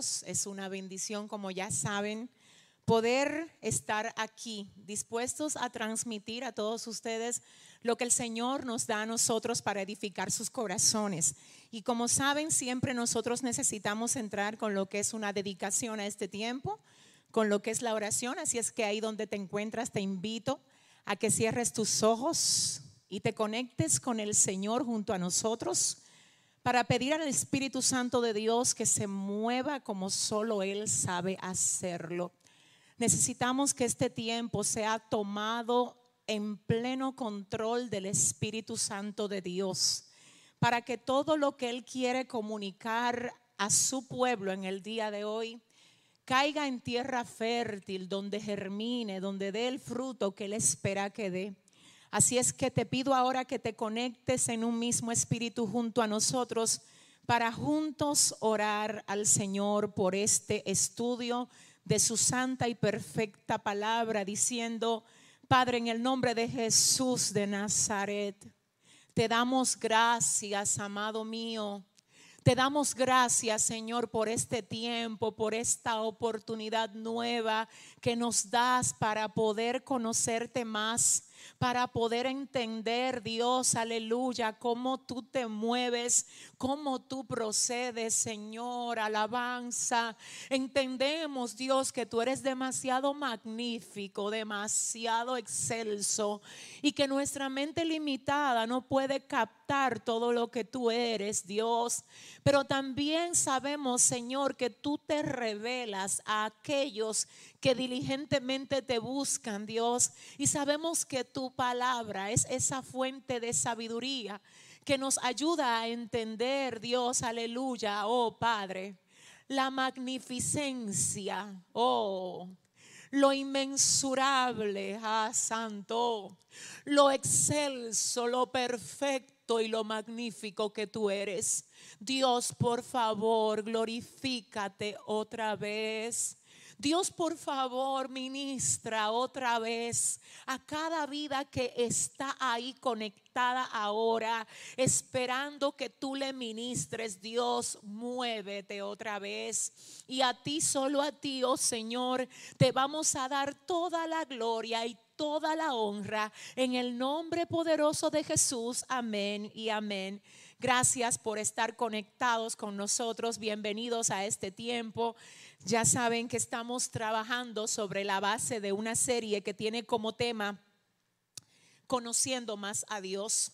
Es una bendición, como ya saben, poder estar aquí dispuestos a transmitir a todos ustedes lo que el Señor nos da a nosotros para edificar sus corazones. Y como saben, siempre nosotros necesitamos entrar con lo que es una dedicación a este tiempo, con lo que es la oración. Así es que ahí donde te encuentras, te invito a que cierres tus ojos y te conectes con el Señor junto a nosotros para pedir al Espíritu Santo de Dios que se mueva como solo Él sabe hacerlo. Necesitamos que este tiempo sea tomado en pleno control del Espíritu Santo de Dios, para que todo lo que Él quiere comunicar a su pueblo en el día de hoy caiga en tierra fértil, donde germine, donde dé el fruto que Él espera que dé. Así es que te pido ahora que te conectes en un mismo espíritu junto a nosotros para juntos orar al Señor por este estudio de su santa y perfecta palabra, diciendo, Padre, en el nombre de Jesús de Nazaret, te damos gracias, amado mío. Te damos gracias, Señor, por este tiempo, por esta oportunidad nueva que nos das para poder conocerte más para poder entender, Dios, aleluya, cómo tú te mueves, cómo tú procedes, Señor, alabanza. Entendemos, Dios, que tú eres demasiado magnífico, demasiado excelso y que nuestra mente limitada no puede captar todo lo que tú eres, Dios. Pero también sabemos, Señor, que tú te revelas a aquellos que diligentemente te buscan, Dios. Y sabemos que tu palabra es esa fuente de sabiduría que nos ayuda a entender, Dios, aleluya, oh Padre, la magnificencia, oh, lo inmensurable, ah, Santo, lo excelso, lo perfecto y lo magnífico que tú eres. Dios, por favor, glorifícate otra vez. Dios, por favor, ministra otra vez a cada vida que está ahí conectada ahora, esperando que tú le ministres. Dios, muévete otra vez. Y a ti, solo a ti, oh Señor, te vamos a dar toda la gloria y toda la honra en el nombre poderoso de Jesús. Amén y amén. Gracias por estar conectados con nosotros. Bienvenidos a este tiempo. Ya saben que estamos trabajando sobre la base de una serie que tiene como tema conociendo más a Dios,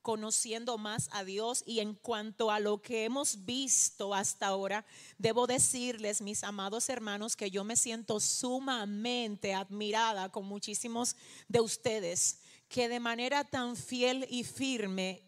conociendo más a Dios. Y en cuanto a lo que hemos visto hasta ahora, debo decirles, mis amados hermanos, que yo me siento sumamente admirada con muchísimos de ustedes que de manera tan fiel y firme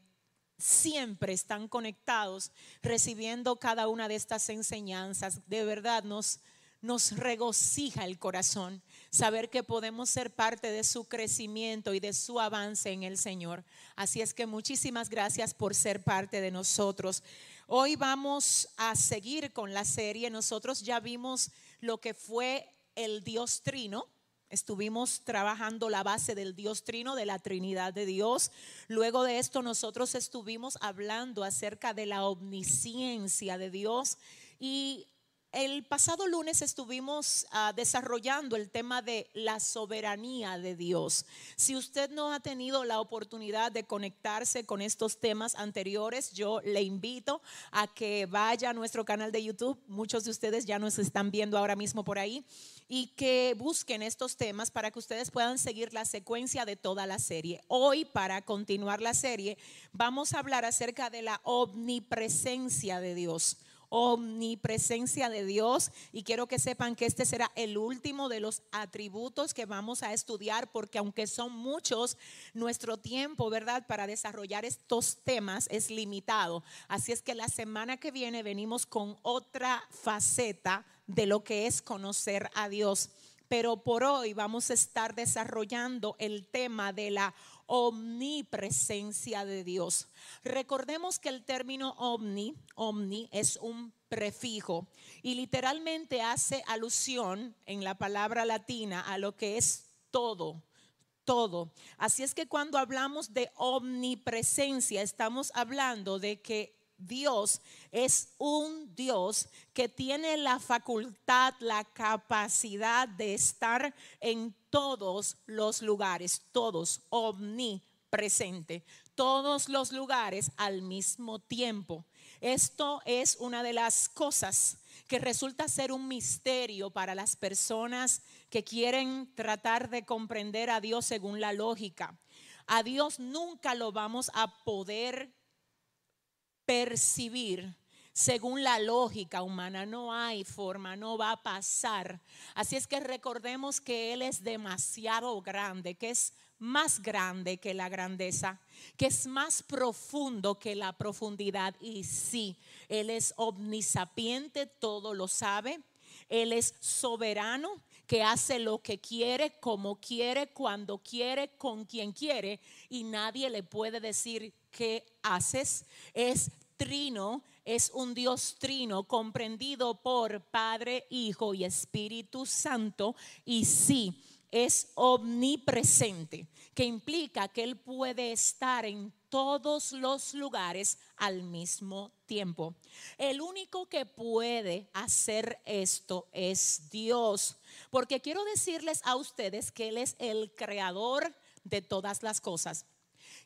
siempre están conectados recibiendo cada una de estas enseñanzas. De verdad nos, nos regocija el corazón saber que podemos ser parte de su crecimiento y de su avance en el Señor. Así es que muchísimas gracias por ser parte de nosotros. Hoy vamos a seguir con la serie. Nosotros ya vimos lo que fue el Dios Trino Estuvimos trabajando la base del Dios Trino, de la Trinidad de Dios. Luego de esto nosotros estuvimos hablando acerca de la omnisciencia de Dios y el pasado lunes estuvimos ah, desarrollando el tema de la soberanía de Dios. Si usted no ha tenido la oportunidad de conectarse con estos temas anteriores, yo le invito a que vaya a nuestro canal de YouTube. Muchos de ustedes ya nos están viendo ahora mismo por ahí y que busquen estos temas para que ustedes puedan seguir la secuencia de toda la serie. Hoy, para continuar la serie, vamos a hablar acerca de la omnipresencia de Dios omnipresencia de Dios y quiero que sepan que este será el último de los atributos que vamos a estudiar porque aunque son muchos, nuestro tiempo, ¿verdad? Para desarrollar estos temas es limitado. Así es que la semana que viene venimos con otra faceta de lo que es conocer a Dios. Pero por hoy vamos a estar desarrollando el tema de la omnipresencia de Dios. Recordemos que el término omni, omni es un prefijo y literalmente hace alusión en la palabra latina a lo que es todo, todo. Así es que cuando hablamos de omnipresencia, estamos hablando de que Dios es un Dios que tiene la facultad, la capacidad de estar en todos los lugares, todos, omnipresente, todos los lugares al mismo tiempo. Esto es una de las cosas que resulta ser un misterio para las personas que quieren tratar de comprender a Dios según la lógica. A Dios nunca lo vamos a poder percibir según la lógica humana. No hay forma, no va a pasar. Así es que recordemos que Él es demasiado grande, que es más grande que la grandeza, que es más profundo que la profundidad. Y sí, Él es omnisapiente, todo lo sabe. Él es soberano, que hace lo que quiere, como quiere, cuando quiere, con quien quiere. Y nadie le puede decir qué haces. Es trino, es un Dios trino comprendido por Padre, Hijo y Espíritu Santo. Y sí, es omnipresente, que implica que Él puede estar en todos los lugares al mismo tiempo. El único que puede hacer esto es Dios, porque quiero decirles a ustedes que Él es el creador de todas las cosas,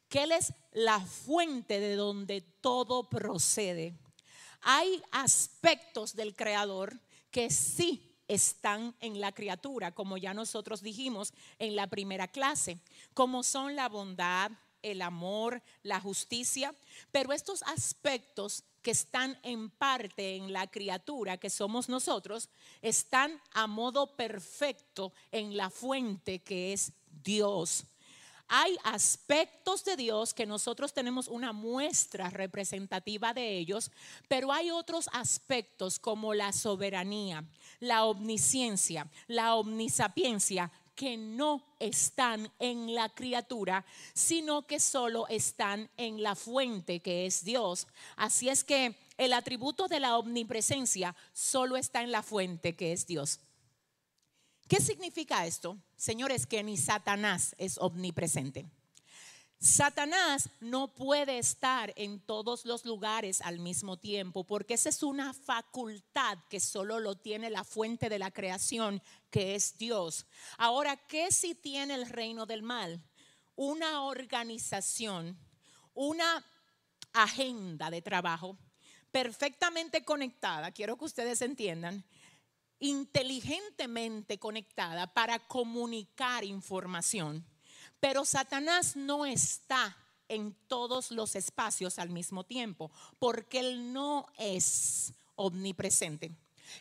que Él es la fuente de donde todo procede. Hay aspectos del creador que sí están en la criatura, como ya nosotros dijimos en la primera clase, como son la bondad, el amor, la justicia, pero estos aspectos que están en parte en la criatura, que somos nosotros, están a modo perfecto en la fuente que es Dios. Hay aspectos de Dios que nosotros tenemos una muestra representativa de ellos, pero hay otros aspectos como la soberanía, la omnisciencia, la omnisapiencia, que no están en la criatura, sino que solo están en la fuente que es Dios. Así es que el atributo de la omnipresencia solo está en la fuente que es Dios. ¿Qué significa esto? Señores, que ni Satanás es omnipresente. Satanás no puede estar en todos los lugares al mismo tiempo porque esa es una facultad que solo lo tiene la fuente de la creación, que es Dios. Ahora, ¿qué si tiene el reino del mal? Una organización, una agenda de trabajo perfectamente conectada, quiero que ustedes entiendan, inteligentemente conectada para comunicar información. Pero Satanás no está en todos los espacios al mismo tiempo, porque él no es omnipresente.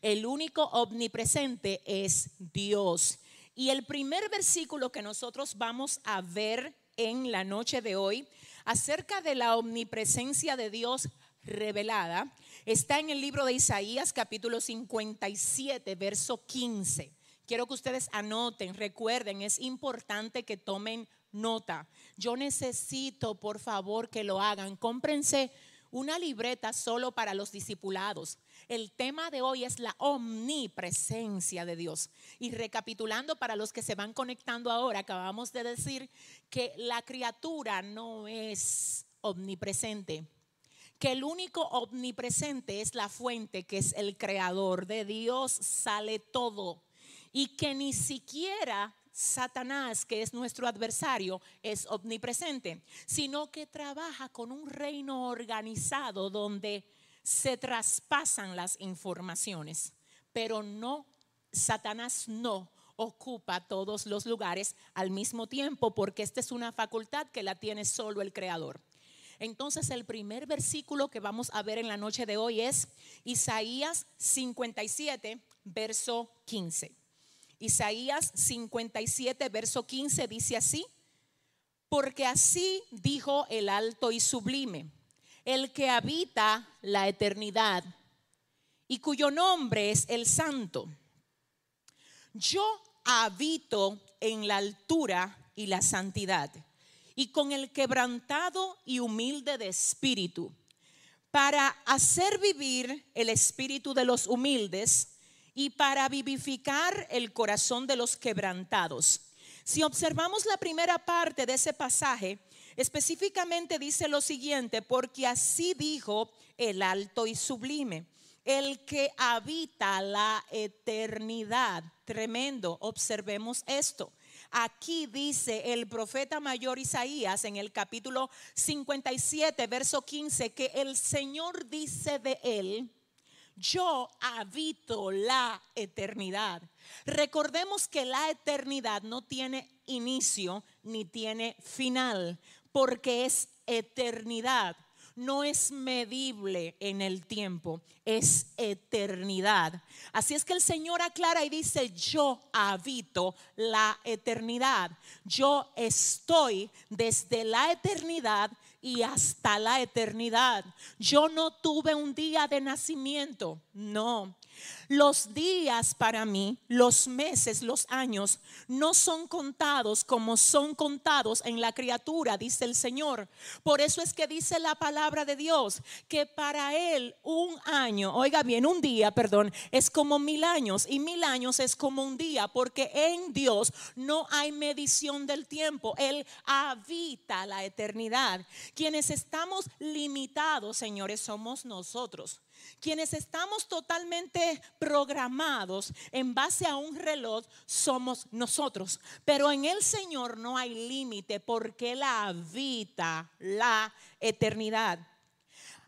El único omnipresente es Dios. Y el primer versículo que nosotros vamos a ver en la noche de hoy acerca de la omnipresencia de Dios revelada Está en el libro de Isaías capítulo 57, verso 15. Quiero que ustedes anoten, recuerden, es importante que tomen nota. Yo necesito, por favor, que lo hagan. Cómprense una libreta solo para los discipulados. El tema de hoy es la omnipresencia de Dios. Y recapitulando para los que se van conectando ahora, acabamos de decir que la criatura no es omnipresente que el único omnipresente es la fuente, que es el creador. De Dios sale todo. Y que ni siquiera Satanás, que es nuestro adversario, es omnipresente, sino que trabaja con un reino organizado donde se traspasan las informaciones, pero no, Satanás no ocupa todos los lugares al mismo tiempo, porque esta es una facultad que la tiene solo el creador. Entonces el primer versículo que vamos a ver en la noche de hoy es Isaías 57, verso 15. Isaías 57, verso 15 dice así, porque así dijo el alto y sublime, el que habita la eternidad y cuyo nombre es el santo. Yo habito en la altura y la santidad y con el quebrantado y humilde de espíritu, para hacer vivir el espíritu de los humildes y para vivificar el corazón de los quebrantados. Si observamos la primera parte de ese pasaje, Específicamente dice lo siguiente, porque así dijo el alto y sublime, el que habita la eternidad. Tremendo, observemos esto. Aquí dice el profeta mayor Isaías en el capítulo 57, verso 15, que el Señor dice de él, yo habito la eternidad. Recordemos que la eternidad no tiene inicio ni tiene final, porque es eternidad. No es medible en el tiempo, es eternidad. Así es que el Señor aclara y dice, yo habito la eternidad. Yo estoy desde la eternidad y hasta la eternidad. Yo no tuve un día de nacimiento, no. Los días para mí, los meses, los años, no son contados como son contados en la criatura, dice el Señor. Por eso es que dice la palabra de Dios que para Él un año, oiga bien, un día, perdón, es como mil años y mil años es como un día, porque en Dios no hay medición del tiempo. Él habita la eternidad. Quienes estamos limitados, señores, somos nosotros. Quienes estamos totalmente programados en base a un reloj somos nosotros. Pero en el Señor no hay límite porque Él habita la eternidad.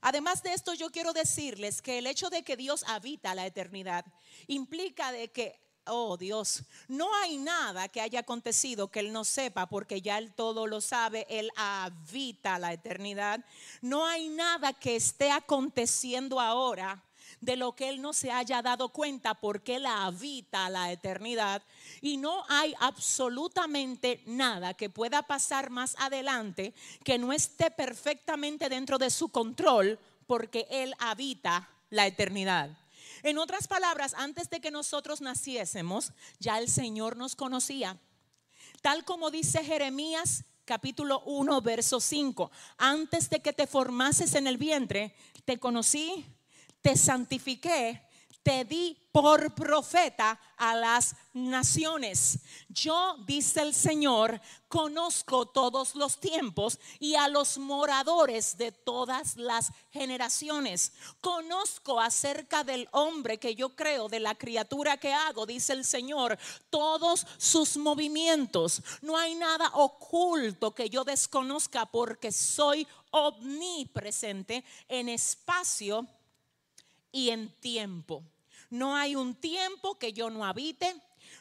Además de esto, yo quiero decirles que el hecho de que Dios habita la eternidad implica de que oh Dios, no hay nada que haya acontecido que Él no sepa, porque ya Él todo lo sabe, Él habita la eternidad. No hay nada que esté aconteciendo ahora de lo que Él no se haya dado cuenta, porque Él habita la eternidad. Y no hay absolutamente nada que pueda pasar más adelante que no esté perfectamente dentro de su control, porque Él habita la eternidad. En otras palabras, antes de que nosotros naciésemos, ya el Señor nos conocía. Tal como dice Jeremías capítulo 1, verso 5. Antes de que te formases en el vientre, te conocí, te santifiqué, te di por profeta a las naciones. Yo, dice el Señor, conozco todos los tiempos y a los moradores de todas las generaciones. Conozco acerca del hombre que yo creo, de la criatura que hago, dice el Señor, todos sus movimientos. No hay nada oculto que yo desconozca porque soy omnipresente en espacio y en tiempo. No hay un tiempo que yo no habite,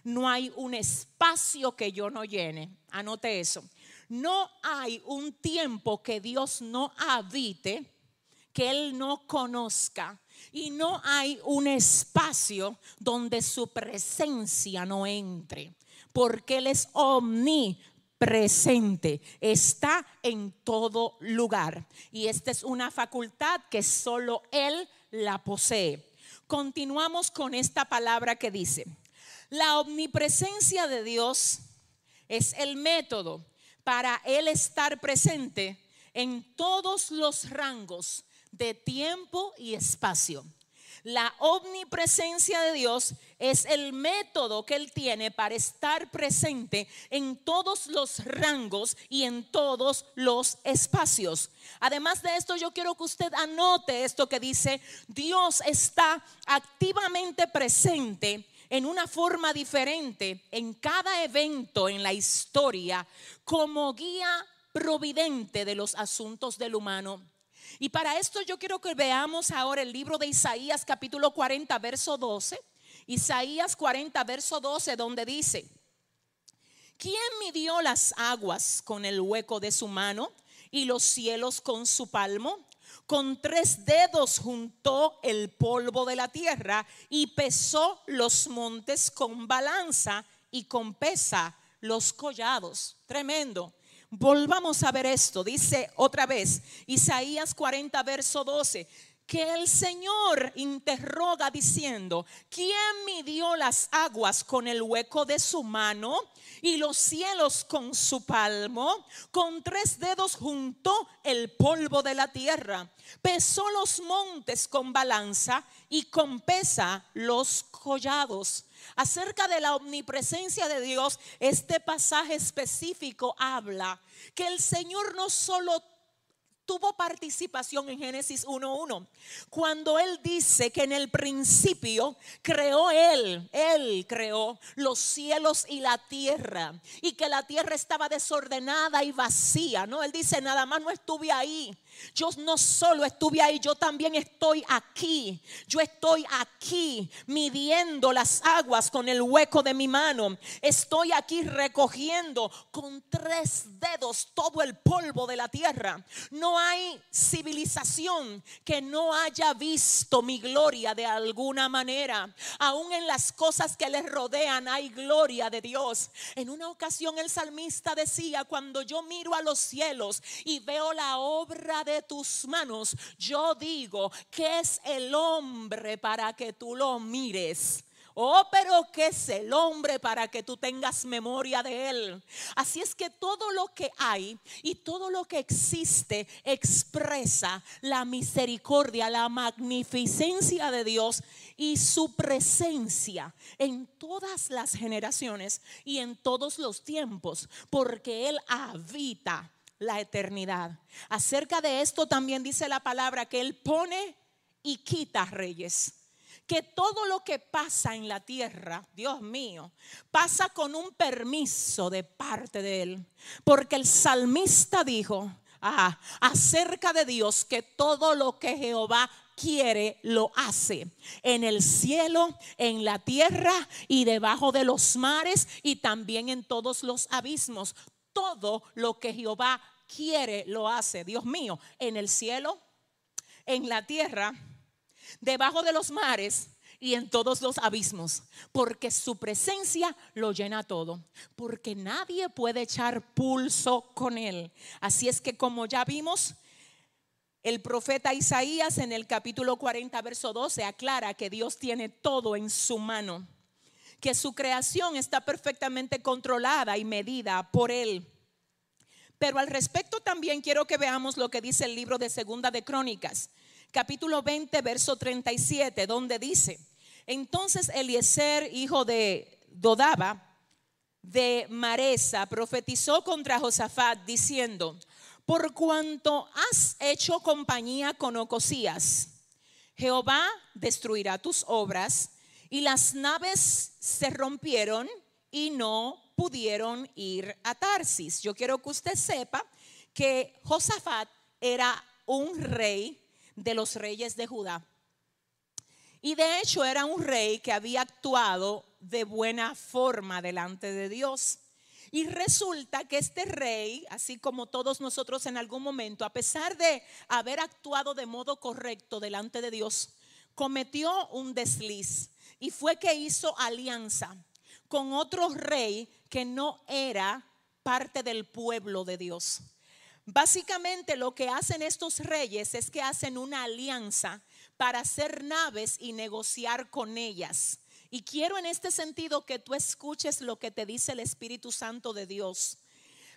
no hay un espacio que yo no llene. Anote eso. No hay un tiempo que Dios no habite, que Él no conozca. Y no hay un espacio donde su presencia no entre, porque Él es omnipresente, está en todo lugar. Y esta es una facultad que solo Él la posee continuamos con esta palabra que dice, la omnipresencia de Dios es el método para Él estar presente en todos los rangos de tiempo y espacio. La omnipresencia de Dios es el método que Él tiene para estar presente en todos los rangos y en todos los espacios. Además de esto, yo quiero que usted anote esto que dice, Dios está activamente presente en una forma diferente en cada evento en la historia como guía providente de los asuntos del humano. Y para esto yo quiero que veamos ahora el libro de Isaías capítulo 40, verso 12. Isaías 40, verso 12, donde dice, ¿quién midió las aguas con el hueco de su mano y los cielos con su palmo? Con tres dedos juntó el polvo de la tierra y pesó los montes con balanza y con pesa los collados. Tremendo. Volvamos a ver esto. Dice otra vez, Isaías 40, verso 12. que el Señor interroga diciendo, ¿quién midió las aguas con el hueco de su mano y los cielos con su palmo? Con tres dedos juntó el polvo de la tierra, pesó los montes con balanza y con pesa los collados. Acerca de la omnipresencia de Dios, este pasaje específico habla que el Señor no solo tuvo participación en Génesis 1.1. Cuando Él dice que en el principio creó Él, Él creó los cielos y la tierra y que la tierra estaba desordenada y vacía, ¿no? Él dice, nada más no estuve ahí. Yo no solo estuve ahí, yo también estoy aquí. Yo estoy aquí midiendo las aguas con el hueco de mi mano. Estoy aquí recogiendo con tres dedos todo el polvo de la tierra. No hay civilización que no haya visto mi gloria de alguna manera. Aún en las cosas que les rodean hay gloria de Dios. En una ocasión el salmista decía, cuando yo miro a los cielos y veo la obra de tus manos, yo digo que es el hombre para que tú lo mires. Oh, pero que es el hombre para que tú tengas memoria de él. Así es que todo lo que hay y todo lo que existe expresa la misericordia, la magnificencia de Dios y su presencia en todas las generaciones y en todos los tiempos, porque Él habita la eternidad. Acerca de esto también dice la palabra que Él pone y quita reyes. Que todo lo que pasa en la tierra, Dios mío, pasa con un permiso de parte de Él. Porque el salmista dijo, ah, acerca de Dios, que todo lo que Jehová quiere, lo hace. En el cielo, en la tierra y debajo de los mares y también en todos los abismos. Todo lo que Jehová quiere, lo hace. Dios mío, en el cielo, en la tierra, debajo de los mares y en todos los abismos, porque su presencia lo llena todo, porque nadie puede echar pulso con él. Así es que como ya vimos, el profeta Isaías en el capítulo 40, verso 12, aclara que Dios tiene todo en su mano, que su creación está perfectamente controlada y medida por él pero al respecto también quiero que veamos lo que dice el libro de Segunda de Crónicas, capítulo 20, verso 37, donde dice, entonces Eliezer, hijo de Dodaba, de Maresa, profetizó contra Josafat diciendo, por cuanto has hecho compañía con Ocosías, Jehová destruirá tus obras y las naves se rompieron y no pudieron ir a Tarsis. Yo quiero que usted sepa que Josafat era un rey de los reyes de Judá. Y de hecho era un rey que había actuado de buena forma delante de Dios. Y resulta que este rey, así como todos nosotros en algún momento, a pesar de haber actuado de modo correcto delante de Dios, cometió un desliz y fue que hizo alianza con otro rey que no era parte del pueblo de Dios. Básicamente lo que hacen estos reyes es que hacen una alianza para hacer naves y negociar con ellas. Y quiero en este sentido que tú escuches lo que te dice el Espíritu Santo de Dios.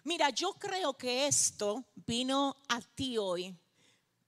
Mira, yo creo que esto vino a ti hoy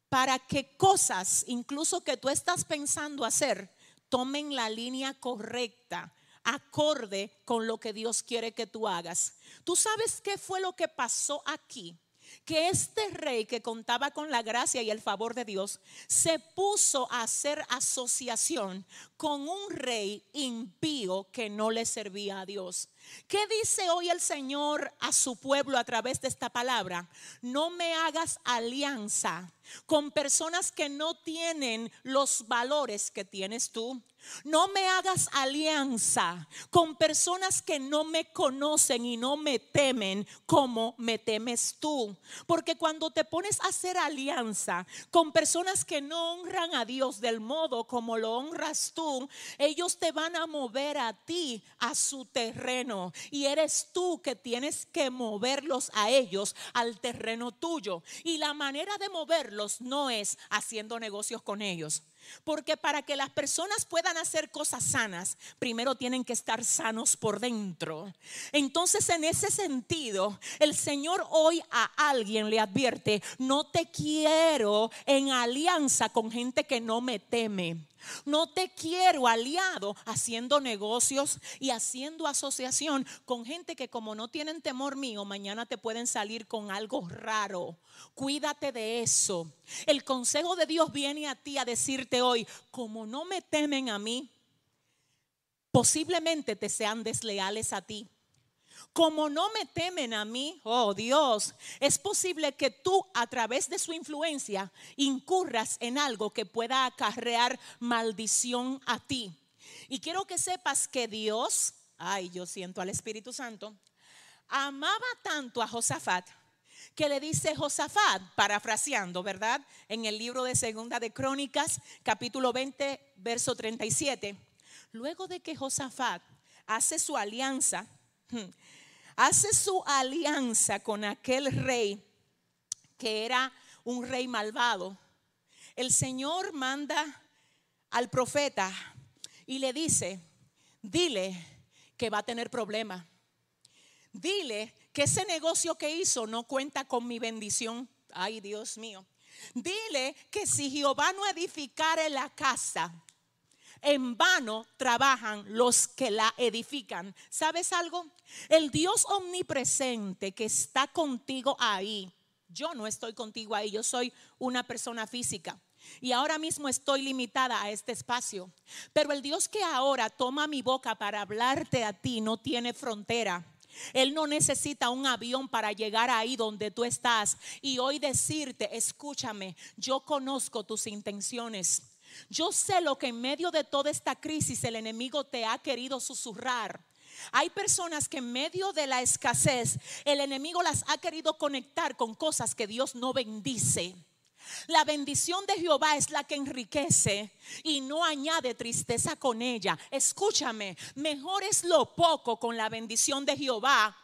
para que cosas, incluso que tú estás pensando hacer, tomen la línea correcta acorde con lo que Dios quiere que tú hagas. ¿Tú sabes qué fue lo que pasó aquí? que este rey que contaba con la gracia y el favor de Dios se puso a hacer asociación con un rey impío que no le servía a Dios. ¿Qué dice hoy el Señor a su pueblo a través de esta palabra? No me hagas alianza con personas que no tienen los valores que tienes tú. No me hagas alianza con personas que no me conocen y no me temen como me temes tú. Porque cuando te pones a hacer alianza con personas que no honran a Dios del modo como lo honras tú, ellos te van a mover a ti a su terreno. Y eres tú que tienes que moverlos a ellos al terreno tuyo. Y la manera de moverlos no es haciendo negocios con ellos. Porque para que las personas puedan hacer cosas sanas, primero tienen que estar sanos por dentro. Entonces, en ese sentido, el Señor hoy a alguien le advierte, no te quiero en alianza con gente que no me teme. No te quiero aliado haciendo negocios y haciendo asociación con gente que como no tienen temor mío, mañana te pueden salir con algo raro. Cuídate de eso. El consejo de Dios viene a ti a decirte hoy, como no me temen a mí, posiblemente te sean desleales a ti. Como no me temen a mí, oh Dios, es posible que tú a través de su influencia incurras en algo que pueda acarrear maldición a ti. Y quiero que sepas que Dios, ay, yo siento al Espíritu Santo, amaba tanto a Josafat que le dice Josafat, parafraseando, ¿verdad? En el libro de Segunda de Crónicas, capítulo 20, verso 37. Luego de que Josafat hace su alianza hace su alianza con aquel rey que era un rey malvado, el Señor manda al profeta y le dice, dile que va a tener problema. Dile que ese negocio que hizo no cuenta con mi bendición. Ay, Dios mío. Dile que si Jehová no edificare la casa, en vano trabajan los que la edifican. ¿Sabes algo? El Dios omnipresente que está contigo ahí, yo no estoy contigo ahí, yo soy una persona física. Y ahora mismo estoy limitada a este espacio. Pero el Dios que ahora toma mi boca para hablarte a ti no tiene frontera. Él no necesita un avión para llegar ahí donde tú estás y hoy decirte, escúchame, yo conozco tus intenciones. Yo sé lo que en medio de toda esta crisis el enemigo te ha querido susurrar. Hay personas que en medio de la escasez el enemigo las ha querido conectar con cosas que Dios no bendice. La bendición de Jehová es la que enriquece y no añade tristeza con ella. Escúchame, mejor es lo poco con la bendición de Jehová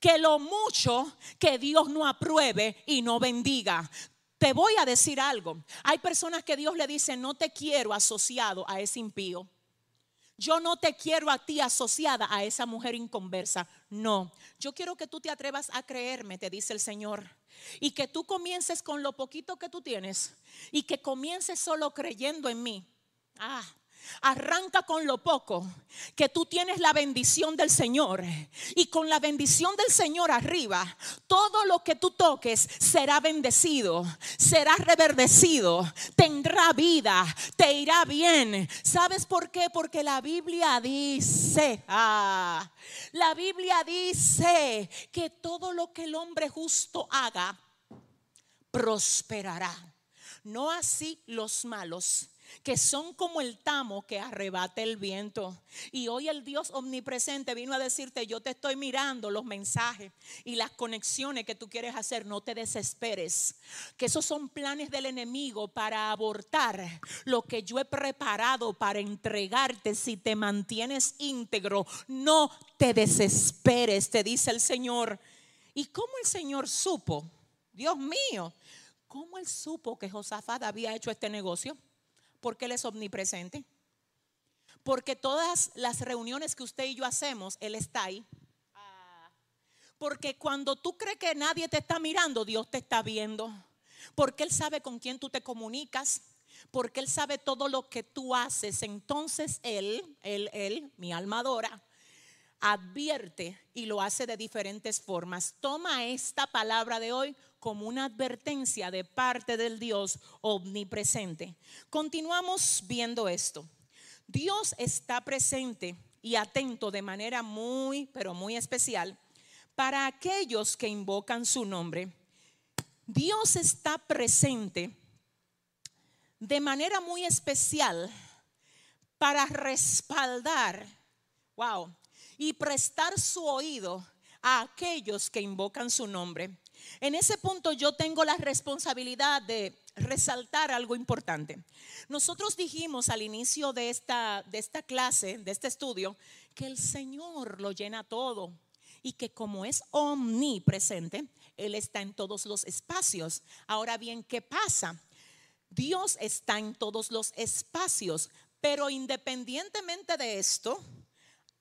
que lo mucho que Dios no apruebe y no bendiga. Te voy a decir algo. Hay personas que Dios le dice, no te quiero asociado a ese impío. Yo no te quiero a ti asociada a esa mujer inconversa. No, yo quiero que tú te atrevas a creerme, te dice el Señor. Y que tú comiences con lo poquito que tú tienes y que comiences solo creyendo en mí. Ah, Arranca con lo poco, que tú tienes la bendición del Señor. Y con la bendición del Señor arriba, todo lo que tú toques será bendecido, será reverdecido, tendrá vida, te irá bien. ¿Sabes por qué? Porque la Biblia dice, ah, la Biblia dice que todo lo que el hombre justo haga, prosperará. No así los malos que son como el tamo que arrebata el viento. Y hoy el Dios omnipresente vino a decirte, yo te estoy mirando los mensajes y las conexiones que tú quieres hacer, no te desesperes, que esos son planes del enemigo para abortar lo que yo he preparado para entregarte si te mantienes íntegro. No te desesperes, te dice el Señor. ¿Y cómo el Señor supo? Dios mío, ¿cómo él supo que Josafat había hecho este negocio? Porque Él es omnipresente. Porque todas las reuniones que usted y yo hacemos, Él está ahí. Porque cuando tú crees que nadie te está mirando, Dios te está viendo. Porque Él sabe con quién tú te comunicas. Porque Él sabe todo lo que tú haces. Entonces Él, Él, Él, mi alma adora, advierte y lo hace de diferentes formas. Toma esta palabra de hoy como una advertencia de parte del Dios omnipresente. Continuamos viendo esto. Dios está presente y atento de manera muy, pero muy especial para aquellos que invocan su nombre. Dios está presente de manera muy especial para respaldar, wow, y prestar su oído a aquellos que invocan su nombre. En ese punto yo tengo la responsabilidad de resaltar algo importante. Nosotros dijimos al inicio de esta, de esta clase, de este estudio, que el Señor lo llena todo y que como es omnipresente, Él está en todos los espacios. Ahora bien, ¿qué pasa? Dios está en todos los espacios, pero independientemente de esto,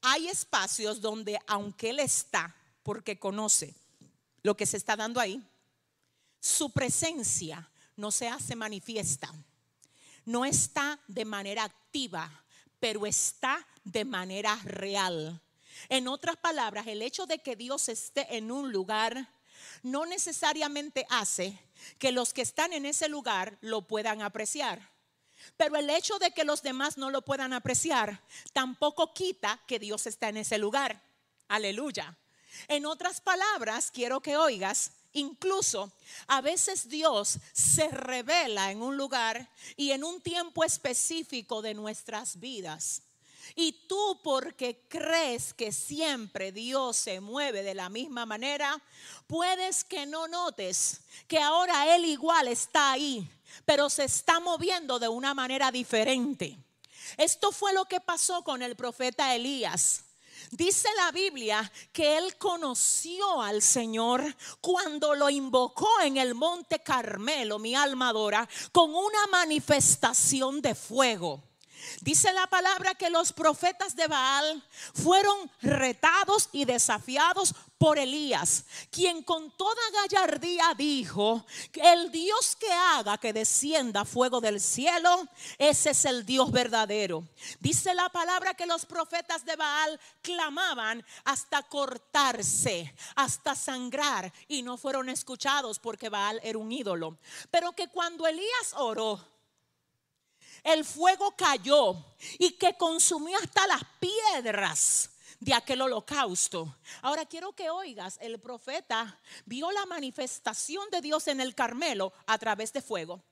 hay espacios donde aunque Él está, porque conoce lo que se está dando ahí, su presencia no se hace manifiesta, no está de manera activa, pero está de manera real. En otras palabras, el hecho de que Dios esté en un lugar no necesariamente hace que los que están en ese lugar lo puedan apreciar. Pero el hecho de que los demás no lo puedan apreciar tampoco quita que Dios está en ese lugar. Aleluya. En otras palabras, quiero que oigas, incluso a veces Dios se revela en un lugar y en un tiempo específico de nuestras vidas. Y tú porque crees que siempre Dios se mueve de la misma manera, puedes que no notes que ahora Él igual está ahí, pero se está moviendo de una manera diferente. Esto fue lo que pasó con el profeta Elías. Dice la Biblia que él conoció al Señor cuando lo invocó en el monte Carmelo, mi alma adora, con una manifestación de fuego. Dice la palabra que los profetas de Baal fueron retados y desafiados por Elías, quien con toda gallardía dijo, que el Dios que haga que descienda fuego del cielo, ese es el Dios verdadero. Dice la palabra que los profetas de Baal clamaban hasta cortarse, hasta sangrar, y no fueron escuchados porque Baal era un ídolo. Pero que cuando Elías oró, el fuego cayó y que consumió hasta las piedras de aquel holocausto. Ahora quiero que oigas, el profeta vio la manifestación de Dios en el Carmelo a través de fuego.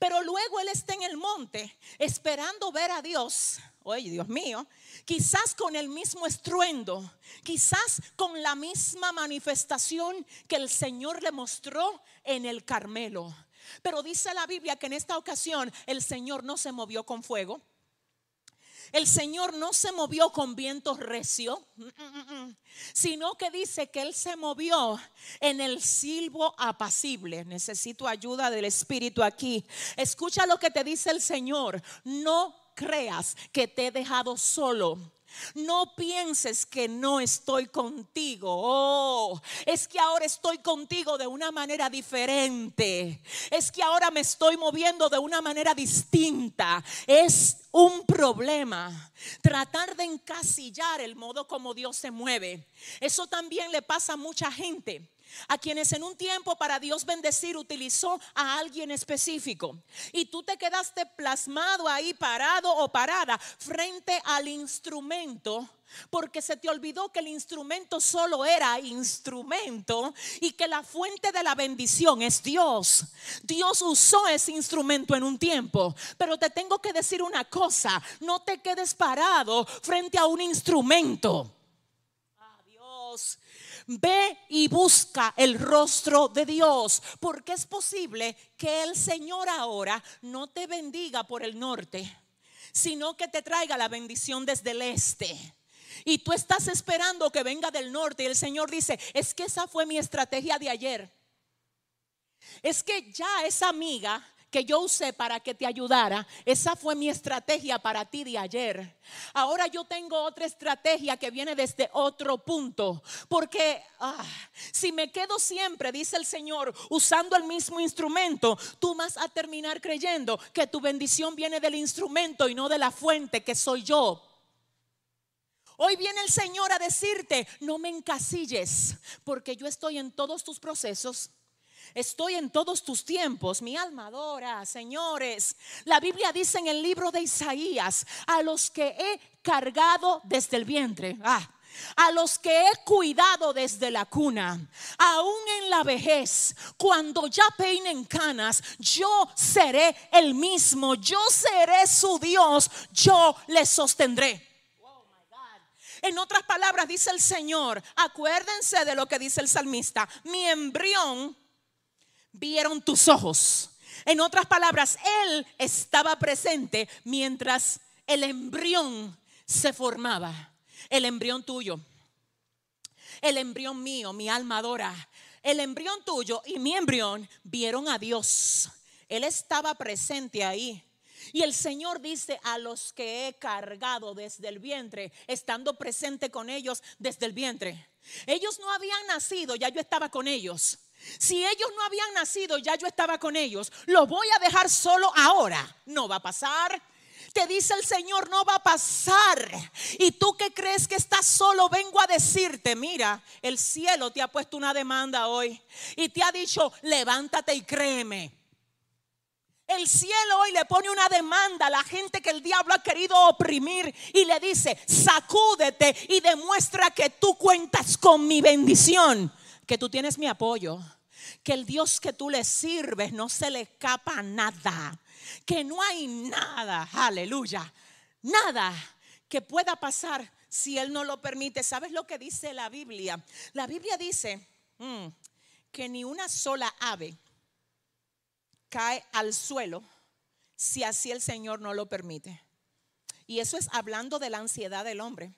Pero luego él está en el monte esperando ver a Dios. Oye, Dios mío, quizás con el mismo estruendo, quizás con la misma manifestación que el Señor le mostró en el Carmelo. Pero dice la Biblia que en esta ocasión el Señor no se movió con fuego. El Señor no se movió con viento recio, sino que dice que Él se movió en el silbo apacible. Necesito ayuda del Espíritu aquí. Escucha lo que te dice el Señor. No creas que te he dejado solo no pienses que no estoy contigo. Oh, es que ahora estoy contigo de una manera diferente. Es que ahora me estoy moviendo de una manera distinta. Es un problema tratar de encasillar el modo como Dios se mueve. Eso también le pasa a mucha gente a quienes en un tiempo para Dios bendecir utilizó a alguien específico. Y tú te quedaste plasmado ahí parado o parada frente al instrumento. Porque se te olvidó que el instrumento solo era instrumento y que la fuente de la bendición es Dios. Dios usó ese instrumento en un tiempo. Pero te tengo que decir una cosa, no te quedes parado frente a un instrumento. Adiós. Ve y busca el rostro de Dios, porque es posible que el Señor ahora no te bendiga por el norte, sino que te traiga la bendición desde el este. Y tú estás esperando que venga del norte y el Señor dice, es que esa fue mi estrategia de ayer. Es que ya esa amiga que yo usé para que te ayudara, esa fue mi estrategia para ti de ayer. Ahora yo tengo otra estrategia que viene desde otro punto, porque ah, si me quedo siempre, dice el Señor, usando el mismo instrumento, tú vas a terminar creyendo que tu bendición viene del instrumento y no de la fuente que soy yo. Hoy viene el Señor a decirte, no me encasilles, porque yo estoy en todos tus procesos Estoy en todos tus tiempos, mi alma adora, señores. La Biblia dice en el libro de Isaías, a los que he cargado desde el vientre. Ah, a los que he cuidado desde la cuna, aún en la vejez, cuando ya peinen canas, yo seré el mismo, yo seré su Dios, yo les sostendré. En otras palabras, dice el Señor, acuérdense de lo que dice el salmista, mi embrión vieron tus ojos. En otras palabras, Él estaba presente mientras el embrión se formaba el embrión tuyo, el embrión mío, mi alma adora, el embrión tuyo y mi embrión vieron a Dios. Él estaba presente ahí. Y el Señor dice a los que he cargado desde el vientre, estando presente con ellos desde el vientre. Ellos no habían nacido, ya yo estaba con ellos. Si ellos no habían nacido, ya yo estaba con ellos. Lo voy a dejar solo ahora. No va a pasar te dice el Señor, no va a pasar. Y tú que crees que estás solo, vengo a decirte, mira, el cielo te ha puesto una demanda hoy y te ha dicho, levántate y créeme. El cielo hoy le pone una demanda a la gente que el diablo ha querido oprimir y le dice, sacúdete y demuestra que tú cuentas con mi bendición, que tú tienes mi apoyo, que el Dios que tú le sirves no se le escapa nada que no hay nada, aleluya, nada que pueda pasar si Él no lo permite. ¿Sabes lo que dice la Biblia? La Biblia dice mm, que ni una sola ave cae al suelo si así el Señor no lo permite. Y eso es hablando de la ansiedad del hombre.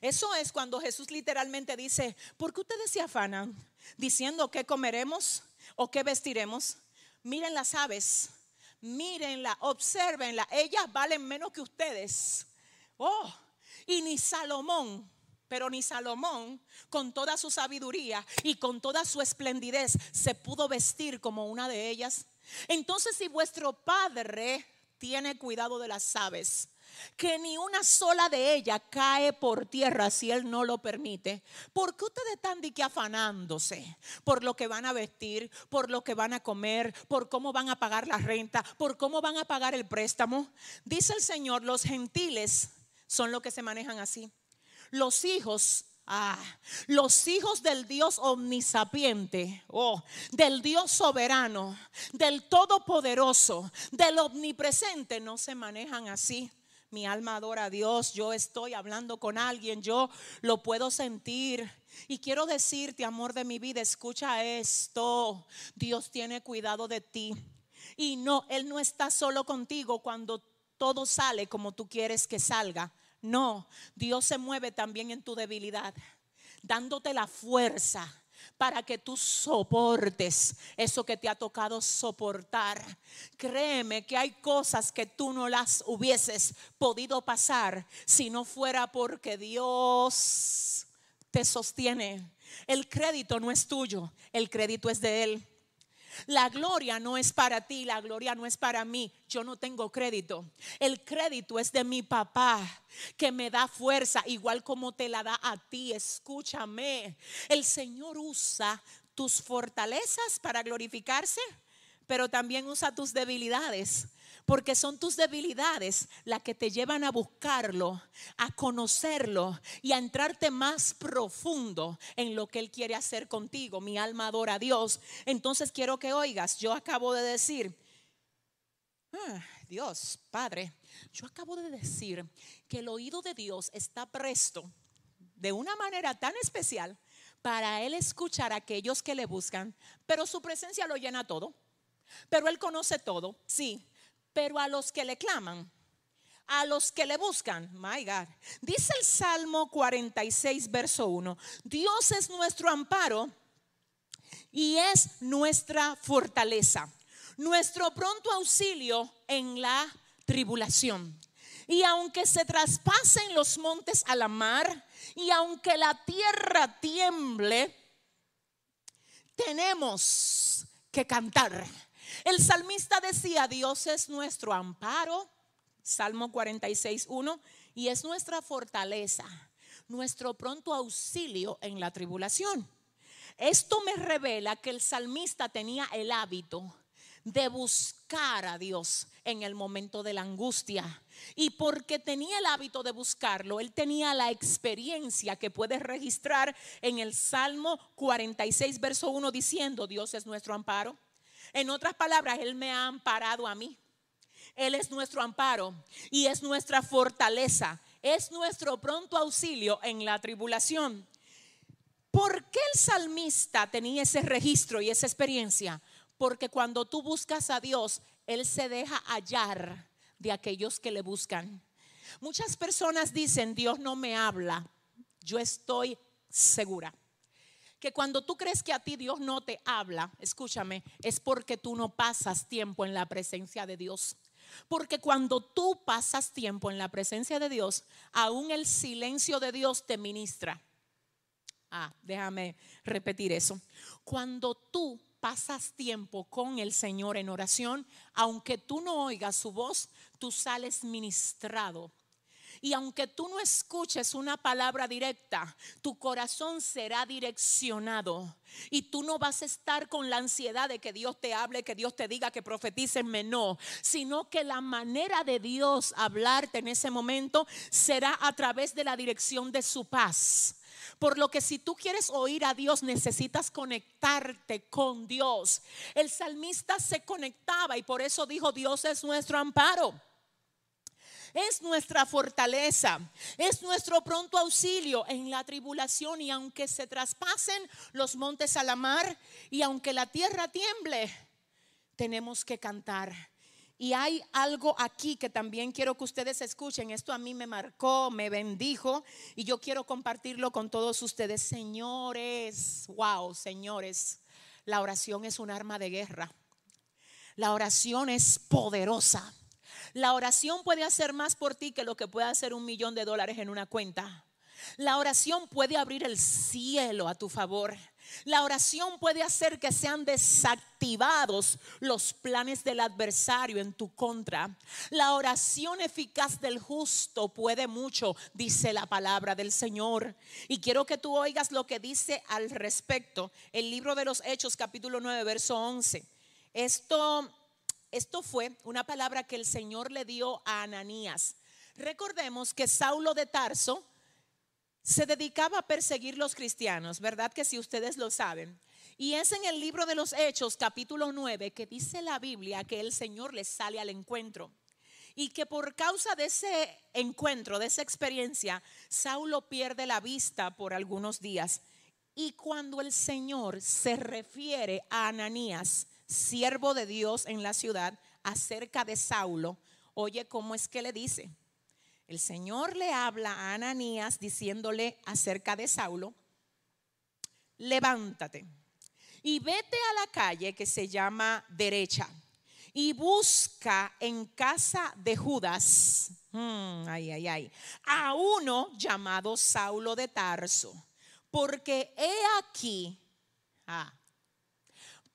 Eso es cuando Jesús literalmente dice, ¿por qué ustedes se afanan diciendo qué comeremos o qué vestiremos? Miren las aves, mírenla, observenla, ellas valen menos que ustedes. Oh, y ni Salomón, pero ni Salomón, con toda su sabiduría y con toda su esplendidez, se pudo vestir como una de ellas. Entonces, si vuestro Padre tiene cuidado de las aves, que ni una sola de ellas cae por tierra si Él no lo permite. ¿Por qué ustedes están de que afanándose por lo que van a vestir, por lo que van a comer, por cómo van a pagar la renta, por cómo van a pagar el préstamo? Dice el Señor, los gentiles son los que se manejan así. Los hijos Ah, los hijos del Dios omnisapiente, oh, del Dios soberano, del todopoderoso, del omnipresente, no se manejan así. Mi alma adora a Dios, yo estoy hablando con alguien, yo lo puedo sentir. Y quiero decirte, amor de mi vida, escucha esto. Dios tiene cuidado de ti. Y no, Él no está solo contigo cuando todo sale como tú quieres que salga. No, Dios se mueve también en tu debilidad, dándote la fuerza para que tú soportes eso que te ha tocado soportar. Créeme que hay cosas que tú no las hubieses podido pasar si no fuera porque Dios te sostiene. El crédito no es tuyo, el crédito es de Él. La gloria no es para ti, la gloria no es para mí. Yo no tengo crédito. El crédito es de mi papá que me da fuerza igual como te la da a ti. Escúchame. El Señor usa tus fortalezas para glorificarse, pero también usa tus debilidades porque son tus debilidades las que te llevan a buscarlo, a conocerlo y a entrarte más profundo en lo que Él quiere hacer contigo. Mi alma adora a Dios. Entonces quiero que oigas, yo acabo de decir, ah, Dios, Padre, yo acabo de decir que el oído de Dios está presto de una manera tan especial para Él escuchar a aquellos que le buscan, pero su presencia lo llena todo. Pero Él conoce todo, sí, pero a los que le claman, a los que le buscan, my God. Dice el Salmo 46, verso 1, Dios es nuestro amparo y es nuestra fortaleza, nuestro pronto auxilio en la tribulación. Y aunque se traspasen los montes a la mar y aunque la tierra tiemble, tenemos que cantar el salmista decía, Dios es nuestro amparo, Salmo 46, 1, y es nuestra fortaleza, nuestro pronto auxilio en la tribulación. Esto me revela que el salmista tenía el hábito de buscar a Dios en el momento de la angustia. Y porque tenía el hábito de buscarlo, él tenía la experiencia que puedes registrar en el Salmo 46, verso 1, diciendo, Dios es nuestro amparo. En otras palabras, Él me ha amparado a mí. Él es nuestro amparo y es nuestra fortaleza. Es nuestro pronto auxilio en la tribulación. ¿Por qué el salmista tenía ese registro y esa experiencia? Porque cuando tú buscas a Dios, Él se deja hallar de aquellos que le buscan. Muchas personas dicen, Dios no me habla. Yo estoy segura que cuando tú crees que a ti Dios no te habla, escúchame, es porque tú no pasas tiempo en la presencia de Dios. Porque cuando tú pasas tiempo en la presencia de Dios, aún el silencio de Dios te ministra. Ah, déjame repetir eso. Cuando tú pasas tiempo con el Señor en oración, aunque tú no oigas su voz, tú sales ministrado. Y aunque tú no escuches una palabra directa, tu corazón será direccionado. Y tú no vas a estar con la ansiedad de que Dios te hable, que Dios te diga, que profetícenme, no. Sino que la manera de Dios hablarte en ese momento será a través de la dirección de su paz. Por lo que si tú quieres oír a Dios, necesitas conectarte con Dios. El salmista se conectaba y por eso dijo, Dios es nuestro amparo. Es nuestra fortaleza, es nuestro pronto auxilio en la tribulación y aunque se traspasen los montes a la mar y aunque la tierra tiemble, tenemos que cantar y hay algo aquí que también quiero que ustedes escuchen. Esto a mí me marcó, me bendijo y yo quiero compartirlo con todos ustedes. Señores, wow, señores, la oración es un arma de guerra. La oración es poderosa. La oración puede hacer más por ti que lo que puede hacer un millón de dólares en una cuenta. La oración puede abrir el cielo a tu favor. La oración puede hacer que sean desactivados los planes del adversario en tu contra. La oración eficaz del justo puede mucho, dice la palabra del Señor. Y quiero que tú oigas lo que dice al respecto el libro de los Hechos capítulo 9, verso 11. Esto, esto fue una palabra que el Señor le dio a Ananías. Recordemos que Saulo de Tarso se dedicaba a perseguir los cristianos, ¿verdad? Que si ustedes lo saben. Y es en el libro de los Hechos, capítulo 9, que dice la Biblia que el Señor les sale al encuentro. Y que por causa de ese encuentro, de esa experiencia, Saulo pierde la vista por algunos días. Y cuando el Señor se refiere a Ananías, siervo de Dios en la ciudad, acerca de Saulo, oye cómo es que le dice. El Señor le habla a Ananías diciéndole acerca de Saulo, levántate y vete a la calle que se llama derecha y busca en casa de Judas, mm, ay, ay, ay, a uno llamado Saulo de Tarso, porque he aquí, ah,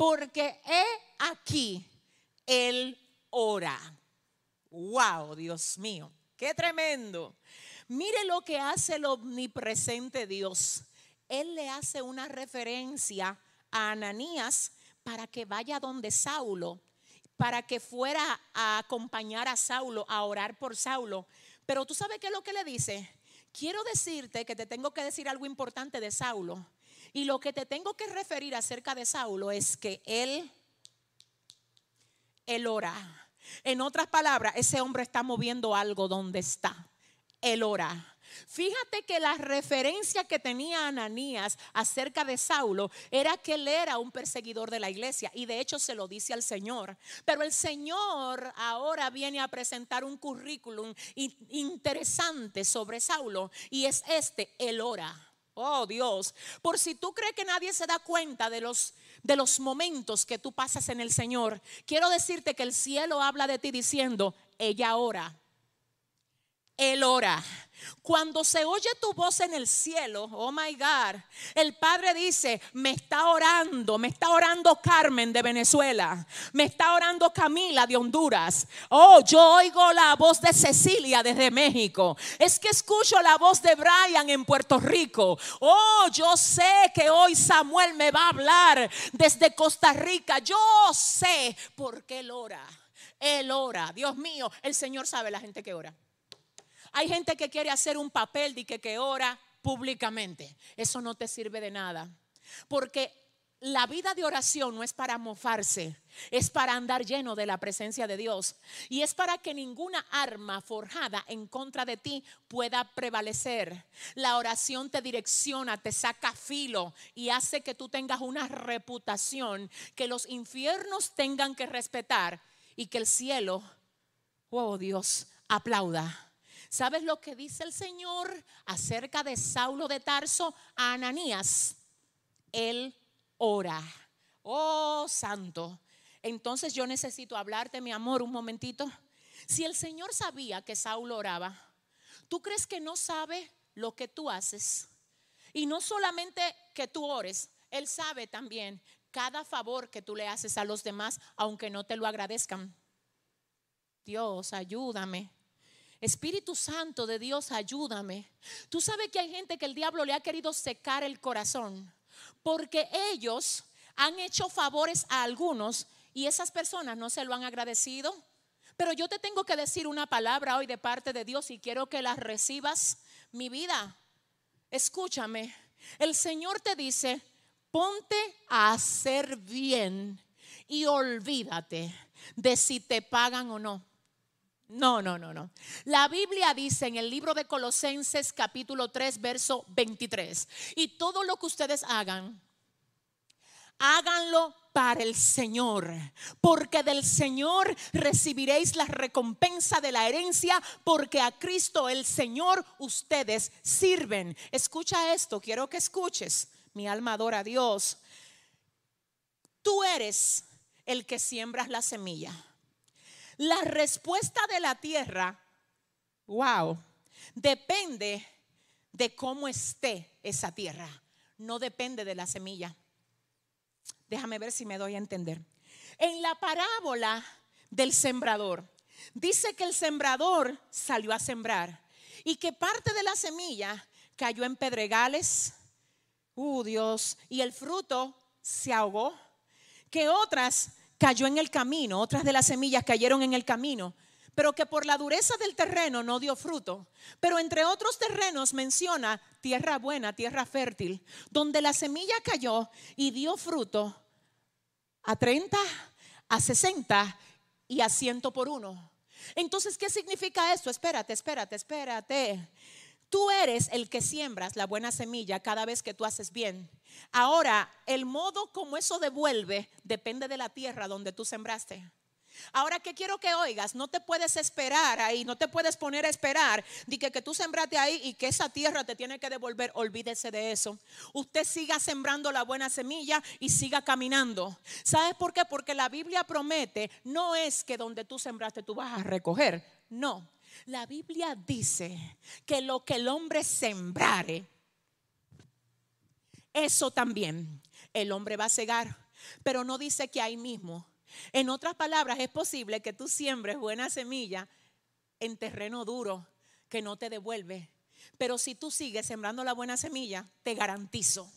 porque he aquí, él ora. Wow, Dios mío. Qué tremendo. Mire lo que hace el omnipresente Dios. Él le hace una referencia a Ananías para que vaya donde Saulo, para que fuera a acompañar a Saulo, a orar por Saulo. Pero tú sabes qué es lo que le dice. Quiero decirte que te tengo que decir algo importante de Saulo. Y lo que te tengo que referir acerca de Saulo es que él, él ora. En otras palabras, ese hombre está moviendo algo donde está. Él ora. Fíjate que la referencia que tenía Ananías acerca de Saulo era que él era un perseguidor de la iglesia y de hecho se lo dice al Señor. Pero el Señor ahora viene a presentar un currículum interesante sobre Saulo y es este, él ora. Oh Dios, por si tú crees que nadie se da cuenta de los de los momentos que tú pasas en el Señor, quiero decirte que el cielo habla de ti diciendo, ella ora. Él ora. Cuando se oye tu voz en el cielo, oh my God, el Padre dice, me está orando, me está orando Carmen de Venezuela, me está orando Camila de Honduras. Oh, yo oigo la voz de Cecilia desde México. Es que escucho la voz de Brian en Puerto Rico. Oh, yo sé que hoy Samuel me va a hablar desde Costa Rica. Yo sé por qué él ora. Él ora. Dios mío, el Señor sabe la gente que ora. Hay gente que quiere hacer un papel de que, que ora públicamente. Eso no te sirve de nada. Porque la vida de oración no es para mofarse, es para andar lleno de la presencia de Dios. Y es para que ninguna arma forjada en contra de ti pueda prevalecer. La oración te direcciona, te saca filo y hace que tú tengas una reputación que los infiernos tengan que respetar y que el cielo, oh Dios, aplauda. ¿Sabes lo que dice el Señor acerca de Saulo de Tarso a Ananías? Él ora. Oh, santo. Entonces yo necesito hablarte, mi amor, un momentito. Si el Señor sabía que Saulo oraba, ¿tú crees que no sabe lo que tú haces? Y no solamente que tú ores, Él sabe también cada favor que tú le haces a los demás, aunque no te lo agradezcan. Dios, ayúdame. Espíritu Santo de Dios, ayúdame. Tú sabes que hay gente que el diablo le ha querido secar el corazón porque ellos han hecho favores a algunos y esas personas no se lo han agradecido. Pero yo te tengo que decir una palabra hoy de parte de Dios y quiero que la recibas, mi vida. Escúchame, el Señor te dice, ponte a hacer bien y olvídate de si te pagan o no. No, no, no, no. La Biblia dice en el libro de Colosenses capítulo 3, verso 23, y todo lo que ustedes hagan, háganlo para el Señor, porque del Señor recibiréis la recompensa de la herencia, porque a Cristo el Señor ustedes sirven. Escucha esto, quiero que escuches. Mi alma adora a Dios. Tú eres el que siembras la semilla. La respuesta de la tierra, wow, depende de cómo esté esa tierra, no depende de la semilla. Déjame ver si me doy a entender. En la parábola del sembrador, dice que el sembrador salió a sembrar y que parte de la semilla cayó en pedregales, uh Dios, y el fruto se ahogó, que otras cayó en el camino, otras de las semillas cayeron en el camino, pero que por la dureza del terreno no dio fruto. Pero entre otros terrenos menciona tierra buena, tierra fértil, donde la semilla cayó y dio fruto a 30, a 60 y a 100 por uno. Entonces, ¿qué significa esto? Espérate, espérate, espérate. Tú eres el que siembras la buena semilla cada vez que tú haces bien. Ahora, el modo como eso devuelve depende de la tierra donde tú sembraste. Ahora que quiero que oigas, no te puedes esperar ahí, no te puedes poner a esperar de que, que tú sembraste ahí y que esa tierra te tiene que devolver. Olvídese de eso. Usted siga sembrando la buena semilla y siga caminando. ¿Sabes por qué? Porque la Biblia promete, no es que donde tú sembraste tú vas a recoger. No, la Biblia dice que lo que el hombre sembrare, eso también el hombre va a cegar. Pero no dice que ahí mismo. En otras palabras, es posible que tú siembres buena semilla en terreno duro que no te devuelve. Pero si tú sigues sembrando la buena semilla, te garantizo,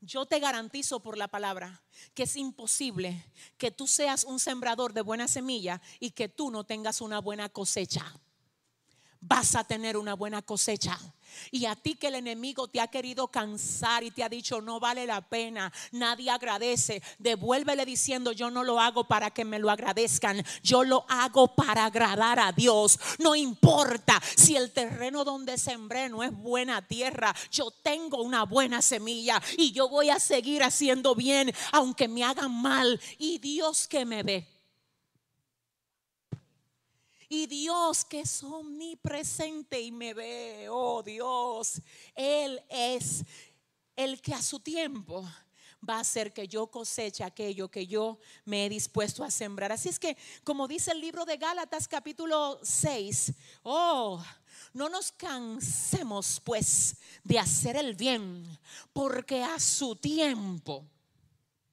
yo te garantizo por la palabra que es imposible que tú seas un sembrador de buena semilla y que tú no tengas una buena cosecha vas a tener una buena cosecha. Y a ti que el enemigo te ha querido cansar y te ha dicho no vale la pena, nadie agradece, devuélvele diciendo yo no lo hago para que me lo agradezcan, yo lo hago para agradar a Dios. No importa si el terreno donde sembré no es buena tierra, yo tengo una buena semilla y yo voy a seguir haciendo bien aunque me hagan mal y Dios que me ve y Dios que es omnipresente y me ve, oh Dios, Él es el que a su tiempo va a hacer que yo coseche aquello que yo me he dispuesto a sembrar. Así es que, como dice el libro de Gálatas capítulo 6, oh, no nos cansemos pues de hacer el bien, porque a su tiempo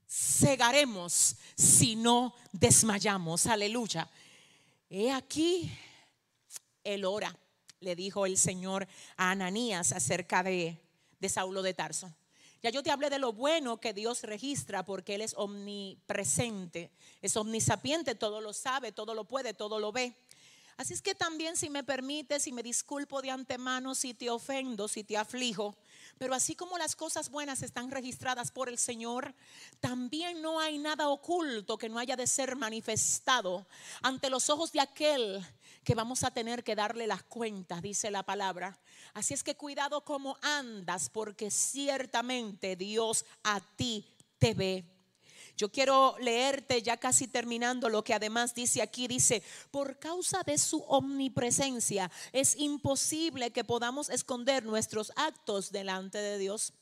cegaremos si no desmayamos. Aleluya. He aquí el hora, le dijo el Señor a Ananías acerca de, de Saulo de Tarso. Ya yo te hablé de lo bueno que Dios registra porque Él es omnipresente, es omnisapiente, todo lo sabe, todo lo puede, todo lo ve. Así es que también si me permites y me disculpo de antemano si te ofendo, si te aflijo, pero así como las cosas buenas están registradas por el Señor, también no hay nada oculto que no haya de ser manifestado ante los ojos de aquel que vamos a tener que darle las cuentas, dice la palabra. Así es que cuidado como andas, porque ciertamente Dios a ti te ve. Yo quiero leerte ya casi terminando lo que además dice aquí. Dice, por causa de su omnipresencia es imposible que podamos esconder nuestros actos delante de Dios.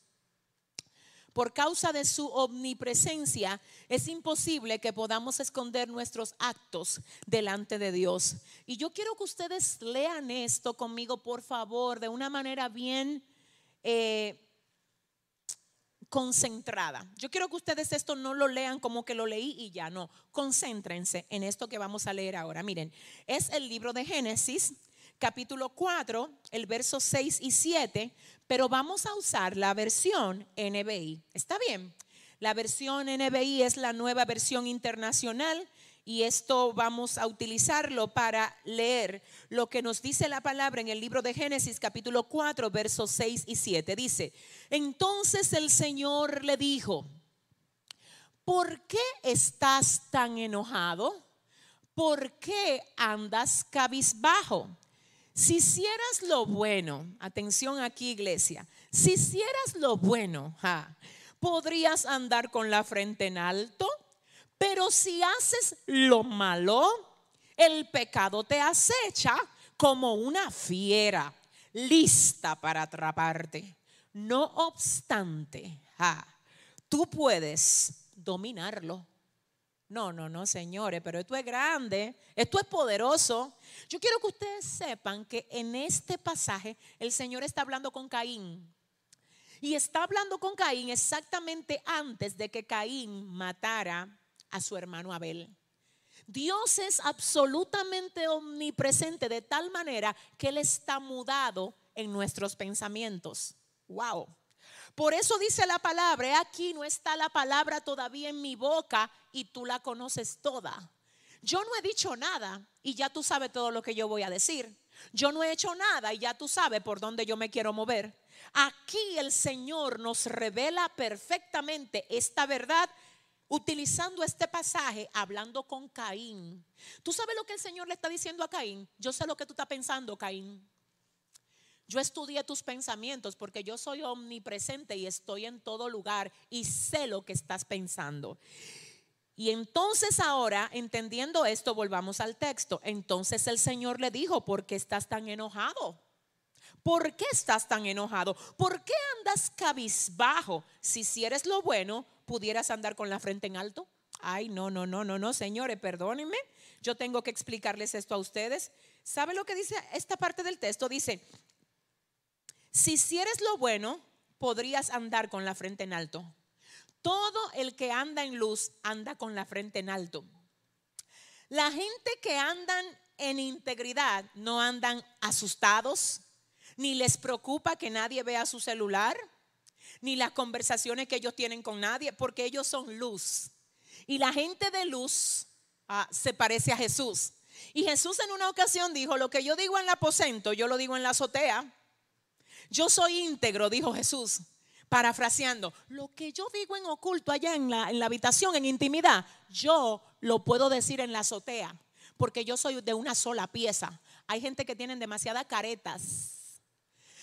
Por causa de su omnipresencia es imposible que podamos esconder nuestros actos delante de Dios. Y yo quiero que ustedes lean esto conmigo, por favor, de una manera bien eh, concentrada. Yo quiero que ustedes esto no lo lean como que lo leí y ya no. Concéntrense en esto que vamos a leer ahora. Miren, es el libro de Génesis, capítulo 4, el verso 6 y 7, pero vamos a usar la versión NBI. ¿Está bien? La versión NBI es la nueva versión internacional y esto vamos a utilizarlo para leer lo que nos dice la palabra en el libro de Génesis capítulo 4 versos 6 y 7. Dice, entonces el Señor le dijo, ¿por qué estás tan enojado? ¿Por qué andas cabizbajo? Si hicieras lo bueno, atención aquí iglesia, si hicieras lo bueno, podrías andar con la frente en alto pero si haces lo malo, el pecado te acecha como una fiera lista para atraparte. No obstante, tú puedes dominarlo. No, no, no, señores, pero esto es grande, esto es poderoso. Yo quiero que ustedes sepan que en este pasaje el Señor está hablando con Caín. Y está hablando con Caín exactamente antes de que Caín matara a su hermano Abel. Dios es absolutamente omnipresente de tal manera que Él está mudado en nuestros pensamientos. Wow. Por eso dice la palabra, aquí no está la palabra todavía en mi boca y tú la conoces toda. Yo no he dicho nada y ya tú sabes todo lo que yo voy a decir. Yo no he hecho nada y ya tú sabes por dónde yo me quiero mover. Aquí el Señor nos revela perfectamente esta verdad utilizando este pasaje, hablando con Caín. ¿Tú sabes lo que el Señor le está diciendo a Caín? Yo sé lo que tú estás pensando, Caín. Yo estudié tus pensamientos porque yo soy omnipresente y estoy en todo lugar y sé lo que estás pensando. Y entonces ahora, entendiendo esto, volvamos al texto. Entonces el Señor le dijo, ¿por qué estás tan enojado? ¿Por qué estás tan enojado? ¿Por qué andas cabizbajo? Si si eres lo bueno, pudieras andar con la frente en alto. Ay, no, no, no, no, no, señores, perdónenme. Yo tengo que explicarles esto a ustedes. ¿Sabe lo que dice esta parte del texto? Dice, si hicieres lo bueno, podrías andar con la frente en alto. Todo el que anda en luz anda con la frente en alto. La gente que andan en integridad no andan asustados, ni les preocupa que nadie vea su celular, ni las conversaciones que ellos tienen con nadie, porque ellos son luz. Y la gente de luz ah, se parece a Jesús. Y Jesús en una ocasión dijo, lo que yo digo en el aposento, yo lo digo en la azotea. Yo soy íntegro, dijo Jesús, parafraseando, lo que yo digo en oculto allá en la, en la habitación, en intimidad, yo lo puedo decir en la azotea, porque yo soy de una sola pieza. Hay gente que tienen demasiadas caretas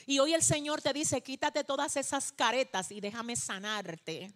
y hoy el Señor te dice, quítate todas esas caretas y déjame sanarte.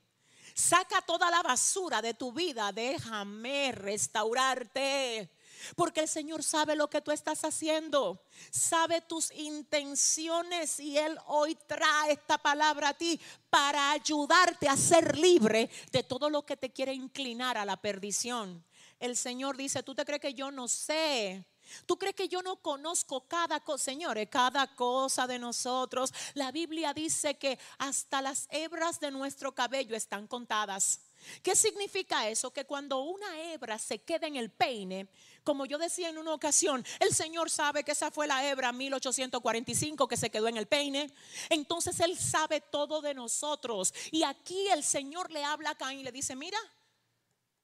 Saca toda la basura de tu vida, déjame restaurarte. Porque el Señor sabe lo que tú estás haciendo, sabe tus intenciones y Él hoy trae esta palabra a ti para ayudarte a ser libre de todo lo que te quiere inclinar a la perdición. El Señor dice, ¿tú te crees que yo no sé? ¿Tú crees que yo no conozco cada cosa? Señores, cada cosa de nosotros. La Biblia dice que hasta las hebras de nuestro cabello están contadas. ¿Qué significa eso? Que cuando una hebra se queda en el peine, como yo decía en una ocasión, el Señor sabe que esa fue la hebra 1845 que se quedó en el peine. Entonces Él sabe todo de nosotros. Y aquí el Señor le habla a Caín y le dice, mira,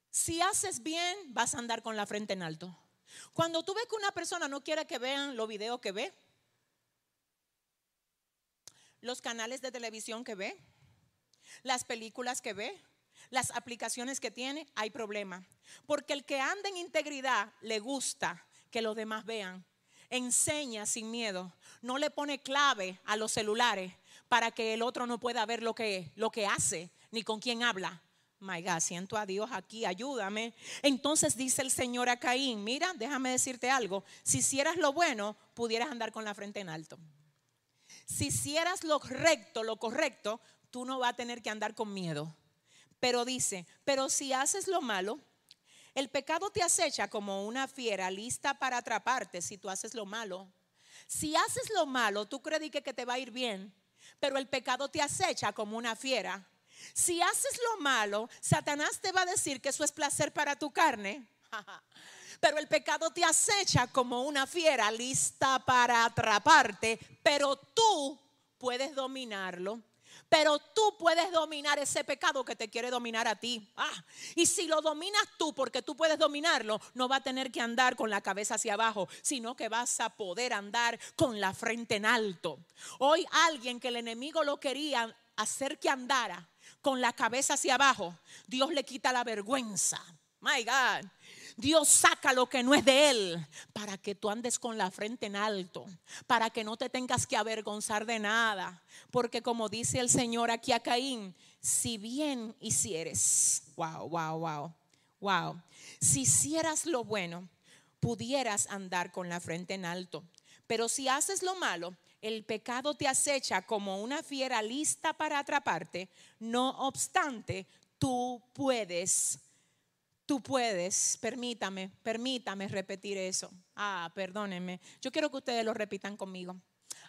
si haces bien, vas a andar con la frente en alto. Cuando tú ves que una persona no quiere que vean los videos que ve, los canales de televisión que ve, las películas que ve, las aplicaciones que tiene, hay problema. Porque el que anda en integridad le gusta que los demás vean. Enseña sin miedo. No le pone clave a los celulares para que el otro no pueda ver lo que, lo que hace ni con quién habla. My God, siento a Dios aquí, ayúdame. Entonces dice el Señor a Caín, mira, déjame decirte algo, si hicieras lo bueno, pudieras andar con la frente en alto. Si hicieras lo recto, lo correcto, tú no vas a tener que andar con miedo. Pero dice, pero si haces lo malo, el pecado te acecha como una fiera lista para atraparte si tú haces lo malo. Si haces lo malo, tú crees que, te va a ir bien, pero el pecado te acecha como una fiera. Si haces lo malo, Satanás te va a decir que eso es placer para tu carne. Pero el pecado te acecha como una fiera lista para atraparte, pero tú puedes dominarlo. Pero tú puedes dominar ese pecado que te quiere dominar a ti. Ah, y si lo dominas tú, porque tú puedes dominarlo, no va a tener que andar con la cabeza hacia abajo, sino que vas a poder andar con la frente en alto. Hoy alguien que el enemigo lo quería hacer que andara con la cabeza hacia abajo, Dios le quita la vergüenza. My God. Dios saca lo que no es de Él para que tú andes con la frente en alto, para que no te tengas que avergonzar de nada. Porque como dice el Señor aquí a Caín, si bien hicieres, wow, wow, wow, wow, si hicieras lo bueno, pudieras andar con la frente en alto. Pero si haces lo malo, el pecado te acecha como una fiera lista para atraparte. No obstante, tú puedes Tú puedes, permítame, permítame repetir eso. Ah, perdónenme. Yo quiero que ustedes lo repitan conmigo.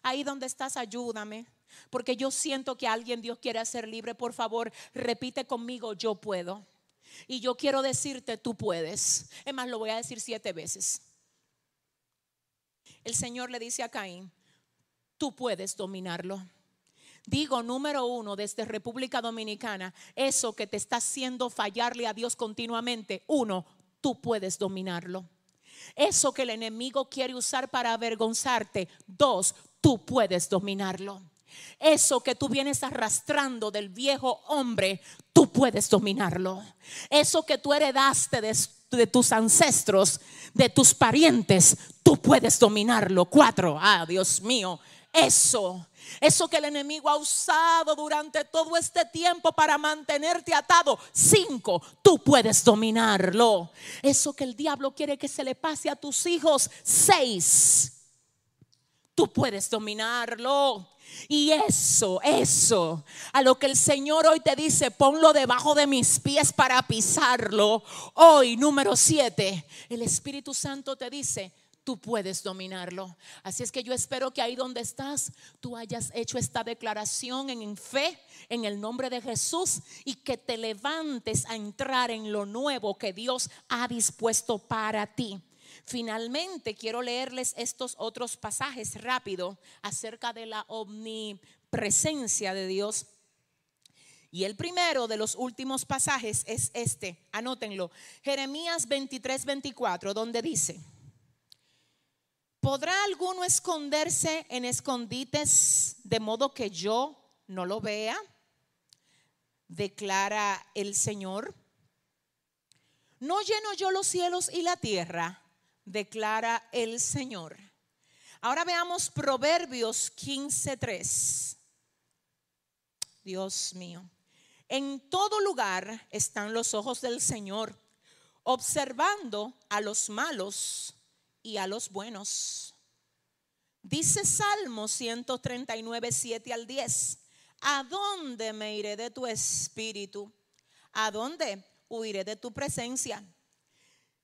Ahí donde estás, ayúdame. Porque yo siento que alguien Dios quiere hacer libre. Por favor, repite conmigo, yo puedo. Y yo quiero decirte, tú puedes. Es más, lo voy a decir siete veces. El Señor le dice a Caín, tú puedes dominarlo. Digo, número uno, desde República Dominicana, eso que te está haciendo fallarle a Dios continuamente, uno, tú puedes dominarlo. Eso que el enemigo quiere usar para avergonzarte, dos, tú puedes dominarlo. Eso que tú vienes arrastrando del viejo hombre, tú puedes dominarlo. Eso que tú heredaste de, de, tus ancestros, de tus parientes, tú puedes dominarlo. Cuatro, ah, Dios mío, eso eso que el enemigo ha usado durante todo este tiempo para mantenerte atado. Cinco, tú puedes dominarlo. Eso que el diablo quiere que se le pase a tus hijos. Seis, tú puedes dominarlo. Y eso, eso, a lo que el Señor hoy te dice, ponlo debajo de mis pies para pisarlo. Hoy, número siete, el Espíritu Santo te dice, tú puedes dominarlo. Así es que yo espero que ahí donde estás, tú hayas hecho esta declaración en fe, en el nombre de Jesús, y que te levantes a entrar en lo nuevo que Dios ha dispuesto para ti. Finalmente, quiero leerles estos otros pasajes rápido acerca de la omnipresencia de Dios. Y el primero de los últimos pasajes es este, anótenlo, Jeremías 23, 24, donde dice, ¿Podrá alguno esconderse en escondites de modo que yo no lo vea? Declara el Señor. ¿No lleno yo los cielos y la tierra? Declara el Señor. Ahora veamos Proverbios 15:3. Dios mío. En todo lugar están los ojos del Señor observando a los malos y a los buenos. Dice Salmo 139, 7 al 10. ¿A dónde me iré de tu espíritu? ¿A dónde huiré de tu presencia?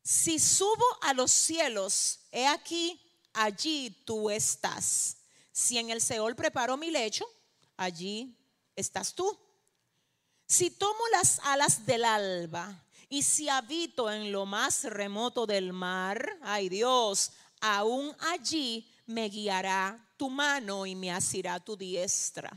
Si subo a los cielos, he aquí, allí tú estás. Si en el Seol preparo mi lecho, allí estás tú. Si tomo las alas del alba y si habito en lo más remoto del mar, ay Dios, aún allí me guiará tu mano y me asirá tu diestra.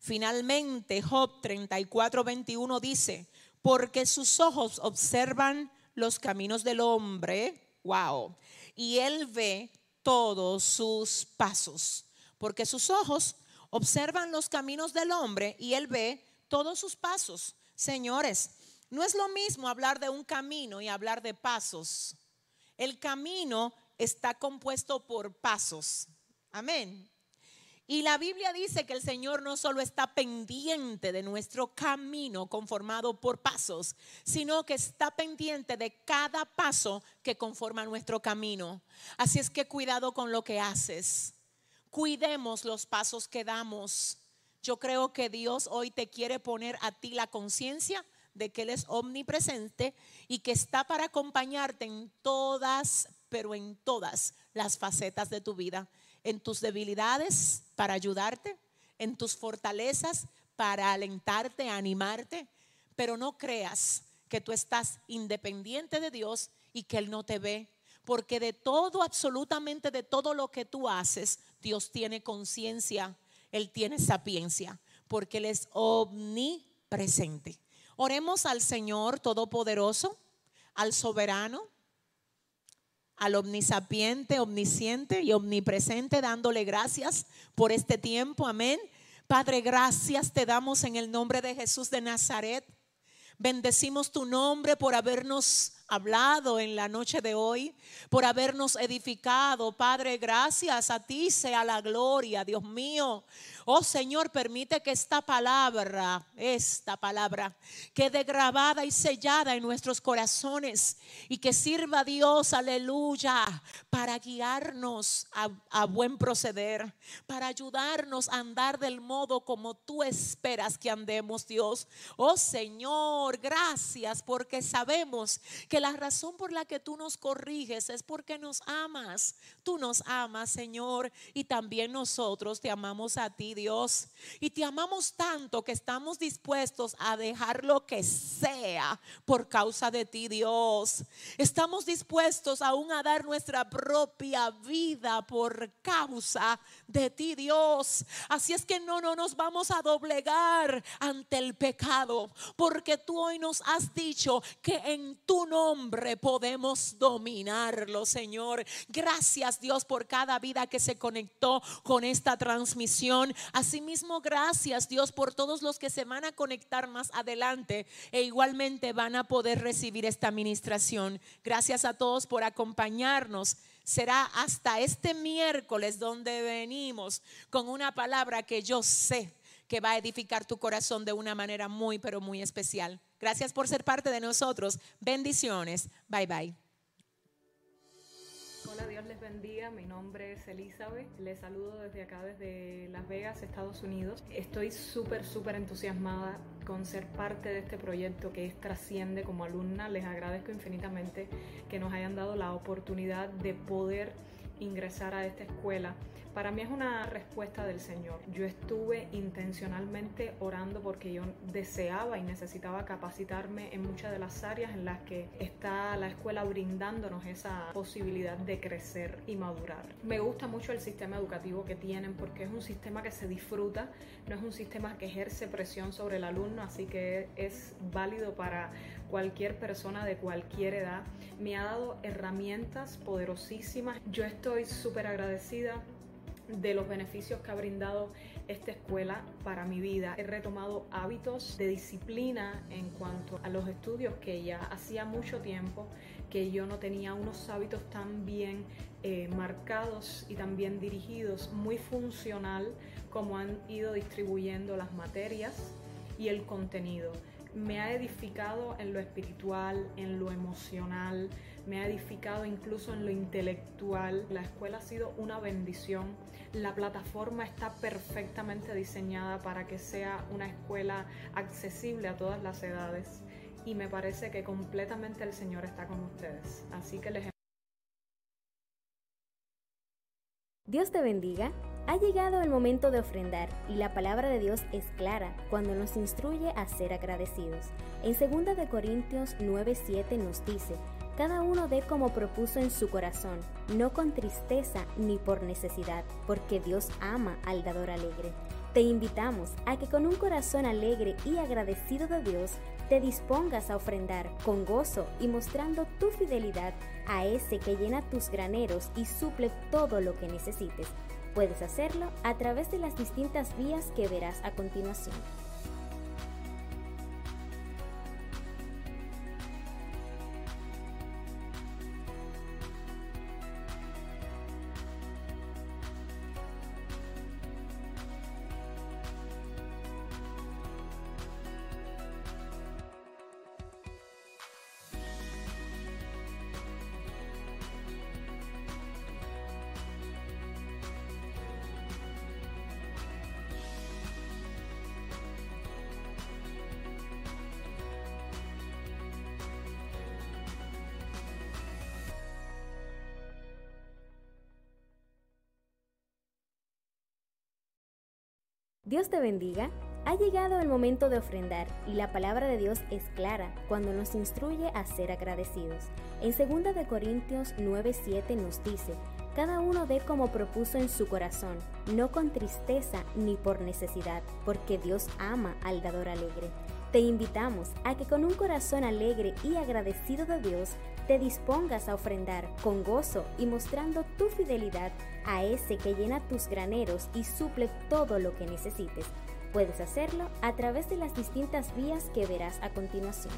Finalmente, Job 34, 21 dice, porque sus ojos observan los caminos del hombre, wow, y él ve todos sus pasos, porque sus ojos observan los caminos del hombre y él ve todos sus pasos. Señores, no es lo mismo hablar de un camino y hablar de pasos. El camino está compuesto por pasos. Amén. Y la Biblia dice que el Señor no solo está pendiente de nuestro camino conformado por pasos, sino que está pendiente de cada paso que conforma nuestro camino. Así es que cuidado con lo que haces. Cuidemos los pasos que damos. Yo creo que Dios hoy te quiere poner a ti la conciencia de que Él es omnipresente y que está para acompañarte en todas, pero en todas las facetas de tu vida, en tus debilidades para ayudarte, en tus fortalezas para alentarte, animarte, pero no creas que tú estás independiente de Dios y que Él no te ve, porque de todo, absolutamente de todo lo que tú haces, Dios tiene conciencia, Él tiene sapiencia, porque Él es omnipresente. Oremos al Señor Todopoderoso, al soberano, al omnisapiente, omnisciente y omnipresente, dándole gracias por este tiempo. Amén. Padre, gracias te damos en el nombre de Jesús de Nazaret. Bendecimos tu nombre por habernos hablado en la noche de hoy, por habernos edificado. Padre, gracias a ti sea la gloria, Dios mío. Oh Señor, permite que esta palabra, esta palabra, quede grabada y sellada en nuestros corazones y que sirva Dios, aleluya, para guiarnos a, a buen proceder, para ayudarnos a andar del modo como tú esperas que andemos, Dios. Oh Señor, gracias porque sabemos que la razón por la que tú nos corriges es porque nos amas. Tú nos amas, Señor, y también nosotros te amamos a ti, Dios. Y te amamos tanto que estamos dispuestos a dejar lo que sea por causa de ti, Dios. Estamos dispuestos aún a dar nuestra propia vida por causa de ti, Dios. Así es que no, no nos vamos a doblegar ante el pecado, porque tú hoy nos has dicho que en tu nombre podemos dominarlo, Señor. Gracias, Dios, por cada vida que se conectó con esta transmisión. Asimismo, gracias Dios por todos los que se van a conectar más adelante e igualmente van a poder recibir esta administración. Gracias a todos por acompañarnos. Será hasta este miércoles donde venimos con una palabra que yo sé que va a edificar tu corazón de una manera muy, pero muy especial. Gracias por ser parte de nosotros. Bendiciones. Bye bye. Hola, Dios les bendiga. Mi nombre es Elizabeth. Les saludo desde acá, desde Las Vegas, Estados Unidos. Estoy súper, súper entusiasmada con ser parte de este proyecto que es Trasciende como alumna. Les agradezco infinitamente que nos hayan dado la oportunidad de poder ingresar a esta escuela para mí es una respuesta del Señor. Yo estuve intencionalmente orando porque yo deseaba y necesitaba capacitarme en muchas de las áreas en las que está la escuela brindándonos esa posibilidad de crecer y madurar. Me gusta mucho el sistema educativo que tienen porque es un sistema que se disfruta, no es un sistema que ejerce presión sobre el alumno, así que es válido para cualquier persona de cualquier edad. Me ha dado herramientas poderosísimas. Yo estoy súper agradecida de los beneficios que ha brindado esta escuela para mi vida. He retomado hábitos de disciplina en cuanto a los estudios que ya hacía mucho tiempo que yo no tenía unos hábitos tan bien eh, marcados y tan bien dirigidos, muy funcional como han ido distribuyendo las materias y el contenido. me ha edificado en lo espiritual, en lo emocional, me ha edificado incluso en lo intelectual. La escuela ha sido una bendición. La plataforma está perfectamente diseñada para que sea una escuela accesible a todas las edades y me parece que completamente el Señor está con ustedes. Así que les Dios te bendiga. Ha llegado el momento de ofrendar y la palabra de Dios es clara cuando nos instruye a ser agradecidos. En 2 de Corintios 9:7 nos dice, cada uno dé como propuso en su corazón, no con tristeza ni por necesidad, porque Dios ama al dador alegre. Te invitamos a que con un corazón alegre y agradecido de Dios te dispongas a ofrendar con gozo y mostrando tu fidelidad a ese que llena tus graneros y suple todo lo que necesites. Puedes hacerlo a través de las distintas vías que verás a continuación. Dios te bendiga. Ha llegado el momento de ofrendar y la palabra de Dios es clara cuando nos instruye a ser agradecidos. En 2 de Corintios 9:7 nos dice, cada uno dé como propuso en su corazón, no con tristeza ni por necesidad, porque Dios ama al dador alegre. Te invitamos a que con un corazón alegre y agradecido de Dios te dispongas a ofrendar con gozo y mostrando tu fidelidad a ese que llena tus graneros y suple todo lo que necesites. Puedes hacerlo a través de las distintas vías que verás a continuación.